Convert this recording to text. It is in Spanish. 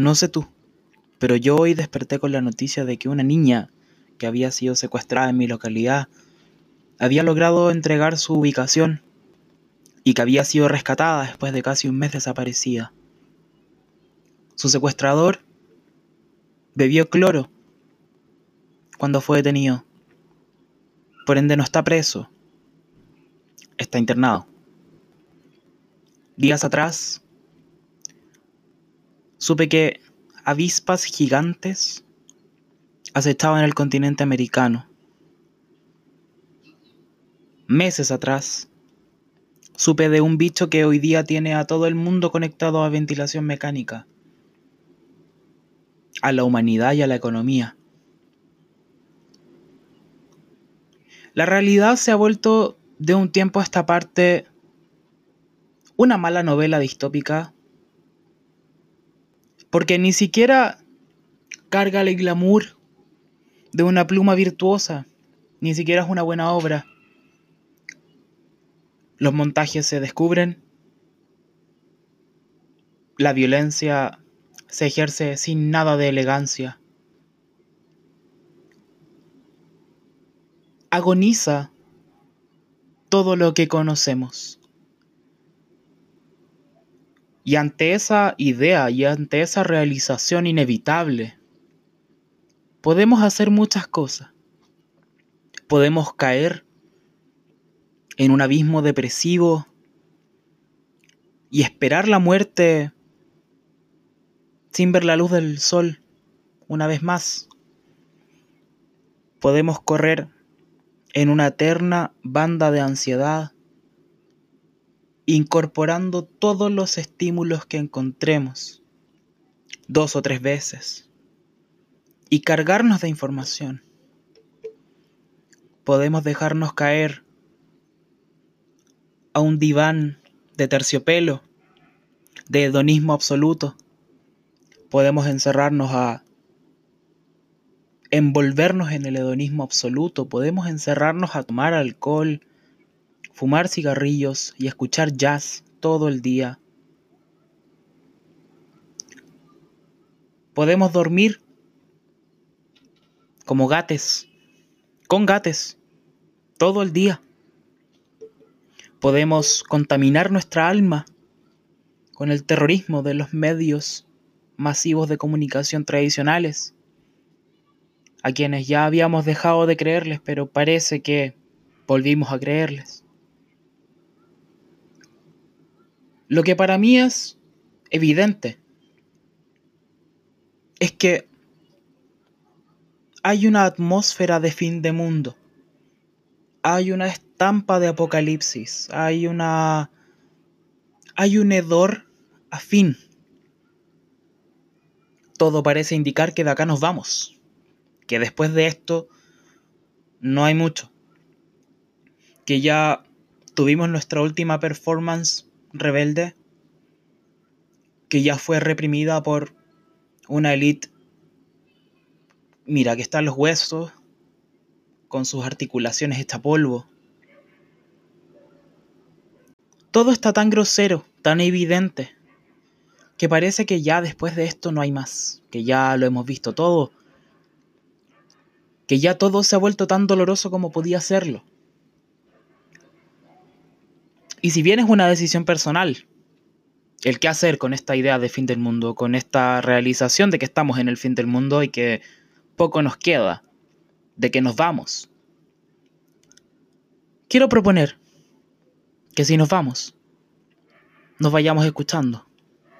No sé tú, pero yo hoy desperté con la noticia de que una niña que había sido secuestrada en mi localidad había logrado entregar su ubicación y que había sido rescatada después de casi un mes desaparecida. Su secuestrador bebió cloro cuando fue detenido. Por ende no está preso. Está internado. Días atrás supe que avispas gigantes acechaban el continente americano. Meses atrás supe de un bicho que hoy día tiene a todo el mundo conectado a ventilación mecánica, a la humanidad y a la economía. La realidad se ha vuelto de un tiempo a esta parte una mala novela distópica porque ni siquiera carga el glamour de una pluma virtuosa, ni siquiera es una buena obra. Los montajes se descubren, la violencia se ejerce sin nada de elegancia. Agoniza todo lo que conocemos. Y ante esa idea y ante esa realización inevitable, podemos hacer muchas cosas. Podemos caer en un abismo depresivo y esperar la muerte sin ver la luz del sol una vez más. Podemos correr en una eterna banda de ansiedad incorporando todos los estímulos que encontremos dos o tres veces y cargarnos de información. Podemos dejarnos caer a un diván de terciopelo, de hedonismo absoluto. Podemos encerrarnos a envolvernos en el hedonismo absoluto. Podemos encerrarnos a tomar alcohol, fumar cigarrillos y escuchar jazz todo el día. Podemos dormir como gates, con gates, todo el día. Podemos contaminar nuestra alma con el terrorismo de los medios masivos de comunicación tradicionales, a quienes ya habíamos dejado de creerles, pero parece que volvimos a creerles. Lo que para mí es evidente es que hay una atmósfera de fin de mundo. Hay una estampa de apocalipsis. Hay una. Hay un hedor a fin. Todo parece indicar que de acá nos vamos. Que después de esto no hay mucho. Que ya tuvimos nuestra última performance rebelde que ya fue reprimida por una élite. Mira, que están los huesos con sus articulaciones hecha polvo. Todo está tan grosero, tan evidente, que parece que ya después de esto no hay más, que ya lo hemos visto todo, que ya todo se ha vuelto tan doloroso como podía serlo. Y si bien es una decisión personal, el qué hacer con esta idea de fin del mundo, con esta realización de que estamos en el fin del mundo y que poco nos queda, de que nos vamos. Quiero proponer que si nos vamos, nos vayamos escuchando.